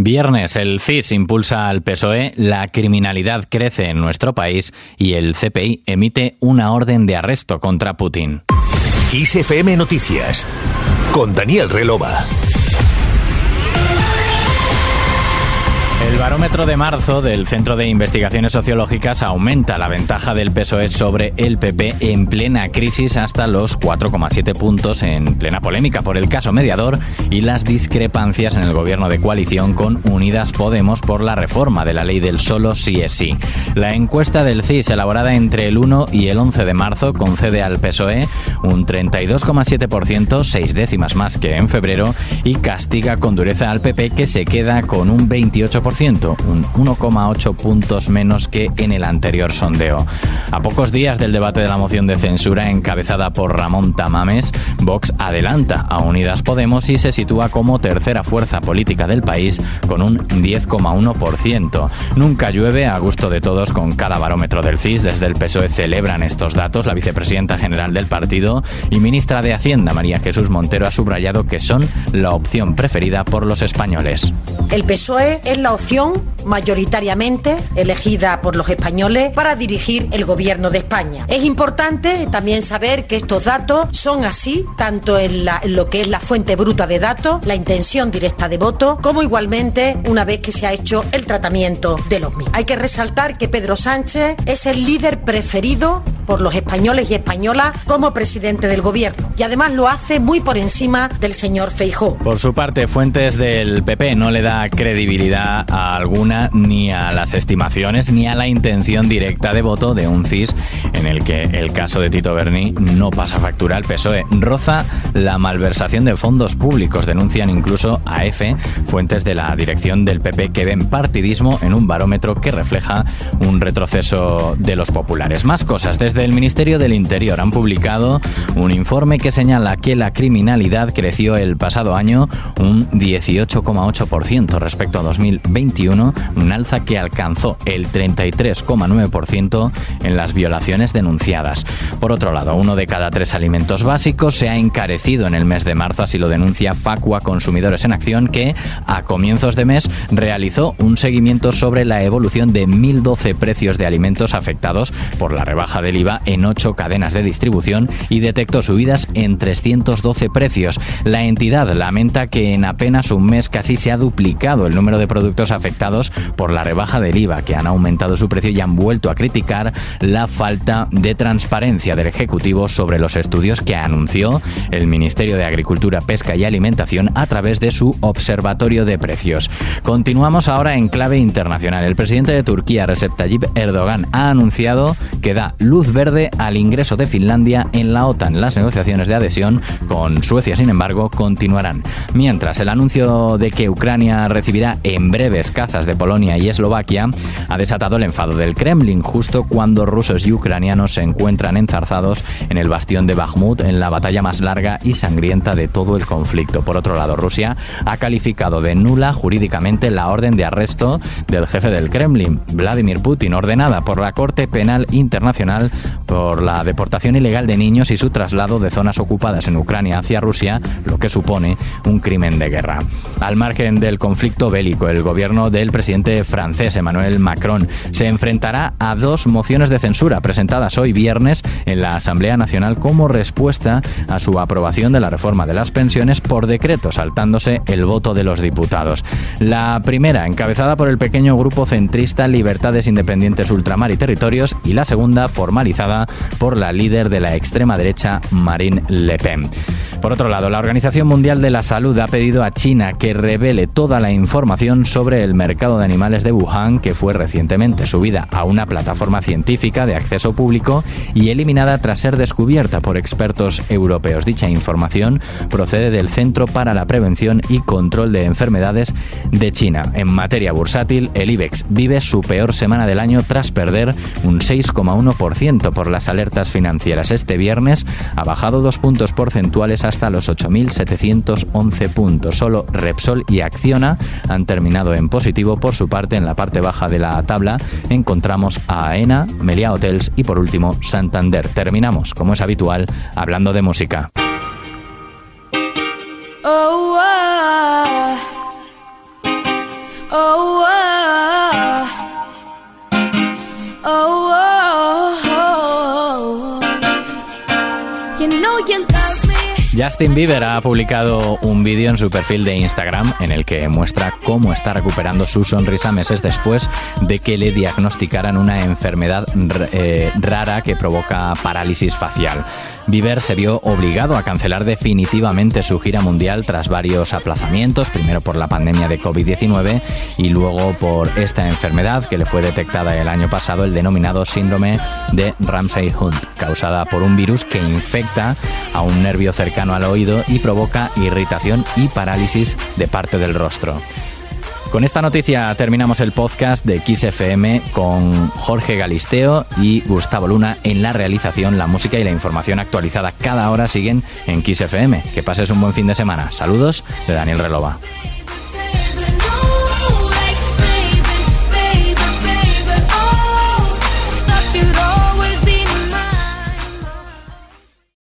Viernes, el CIS impulsa al PSOE, la criminalidad crece en nuestro país y el CPI emite una orden de arresto contra Putin. ISFM Noticias con Daniel Relova. El barómetro de marzo del Centro de Investigaciones Sociológicas aumenta la ventaja del PSOE sobre el PP en plena crisis hasta los 4,7 puntos en plena polémica por el caso mediador y las discrepancias en el gobierno de coalición con Unidas Podemos por la reforma de la ley del solo sí es sí. La encuesta del CIS elaborada entre el 1 y el 11 de marzo concede al PSOE un 32,7%, seis décimas más que en febrero, y castiga con dureza al PP que se queda con un 28% un 1,8 puntos menos que en el anterior sondeo. A pocos días del debate de la moción de censura encabezada por Ramón Tamames, Vox adelanta a Unidas Podemos y se sitúa como tercera fuerza política del país con un 10,1%. Nunca llueve a gusto de todos con cada barómetro del CIS. Desde el PSOE celebran estos datos. La vicepresidenta general del partido y ministra de Hacienda, María Jesús Montero, ha subrayado que son la opción preferida por los españoles. El PSOE es la opción mayoritariamente elegida por los españoles para dirigir el gobierno de España. Es importante también saber que estos datos son así, tanto en, lo que es la fuente bruta de datos, la intención directa de voto, como igualmente una vez que se ha hecho el tratamiento de los mismos. Hay que resaltar que Pedro Sánchez es el líder preferido por los españoles y españolas como presidente del gobierno y además lo hace muy por encima del señor Feijó. Por su parte, fuentes del PP no le da credibilidad alguna ni a las estimaciones ni a la intención directa de voto de un CIS en el que el caso de Tito Berni no pasa factura al PSOE. Roza la malversación de fondos públicos, denuncian incluso a EFE fuentes de la dirección del PP que ven partidismo en un barómetro que refleja un retroceso de los populares. Más cosas desde el Ministerio del Interior han publicado un informe que señala que la criminalidad creció el pasado año un 18,8% respecto a 2021, un alza que alcanzó el 33,9% en las violaciones denunciadas. Por otro lado, uno de cada tres alimentos básicos se ha encarecido en el mes de marzo, así lo denuncia Facua Consumidores en Acción, que a comienzos de mes realizó un seguimiento sobre la evolución de 1.012 precios de alimentos afectados por la rebaja del IVA en ocho cadenas de distribución y detectó subidas en 312 precios. La entidad lamenta que en apenas un mes casi se ha duplicado el número de productos afectados por la rebaja del IVA, que han aumentado su precio y han vuelto a criticar la falta de transparencia del Ejecutivo sobre los estudios que anunció el Ministerio de Agricultura, Pesca y Alimentación a través de su Observatorio de Precios. Continuamos ahora en clave internacional. El presidente de Turquía, Recep Tayyip Erdogan, ha anunciado que da luz verde al ingreso de Finlandia en la OTAN. Las negociaciones de adhesión con Suecia, sin embargo, continuarán. Mientras el anuncio de que Ucrania recibirá en breves cazas de Polonia y Eslovaquia ha desatado el enfado del Kremlin justo cuando rusos y ucranianos se encuentran enzarzados en el bastión de Bakhmut en la batalla más larga y sangrienta de todo el conflicto. Por otro lado, Rusia ha calificado de nula jurídicamente la orden de arresto del jefe del Kremlin, Vladimir Putin, ordenada por la Corte Penal Internacional por la deportación ilegal de niños y su traslado de zonas ocupadas en Ucrania hacia Rusia, lo que supone un crimen de guerra. Al margen del conflicto bélico, el gobierno del presidente francés Emmanuel Macron se enfrentará a dos mociones de censura presentadas hoy viernes en la Asamblea Nacional como respuesta a su aprobación de la reforma de las pensiones por decreto, saltándose el voto de los diputados. La primera, encabezada por el pequeño grupo centrista Libertades Independientes Ultramar y Territorios, y la segunda, por la líder de la extrema derecha, Marine Le Pen. Por otro lado, la Organización Mundial de la Salud ha pedido a China que revele toda la información sobre el mercado de animales de Wuhan, que fue recientemente subida a una plataforma científica de acceso público y eliminada tras ser descubierta por expertos europeos. Dicha información procede del Centro para la Prevención y Control de Enfermedades de China. En materia bursátil, el IBEX vive su peor semana del año tras perder un 6,1% por las alertas financieras. Este viernes ha bajado dos puntos porcentuales hasta los 8.711 puntos. Solo Repsol y Acciona han terminado en positivo. Por su parte, en la parte baja de la tabla encontramos a AENA, Melia Hotels y por último Santander. Terminamos, como es habitual, hablando de música. Oh. Oh, oh, Justin Bieber ha publicado un vídeo en su perfil de Instagram en el que muestra cómo está recuperando su sonrisa meses después de que le diagnosticaran una enfermedad eh, rara que provoca parálisis facial. Bieber se vio obligado a cancelar definitivamente su gira mundial tras varios aplazamientos, primero por la pandemia de COVID-19 y luego por esta enfermedad que le fue detectada el año pasado, el denominado síndrome de Ramsay-Hunt, causada por un virus que infecta a un nervio cercano al oído y provoca irritación y parálisis de parte del rostro. Con esta noticia terminamos el podcast de XFM con Jorge Galisteo y Gustavo Luna en la realización. La música y la información actualizada cada hora siguen en XFM. Que pases un buen fin de semana. Saludos de Daniel Relova.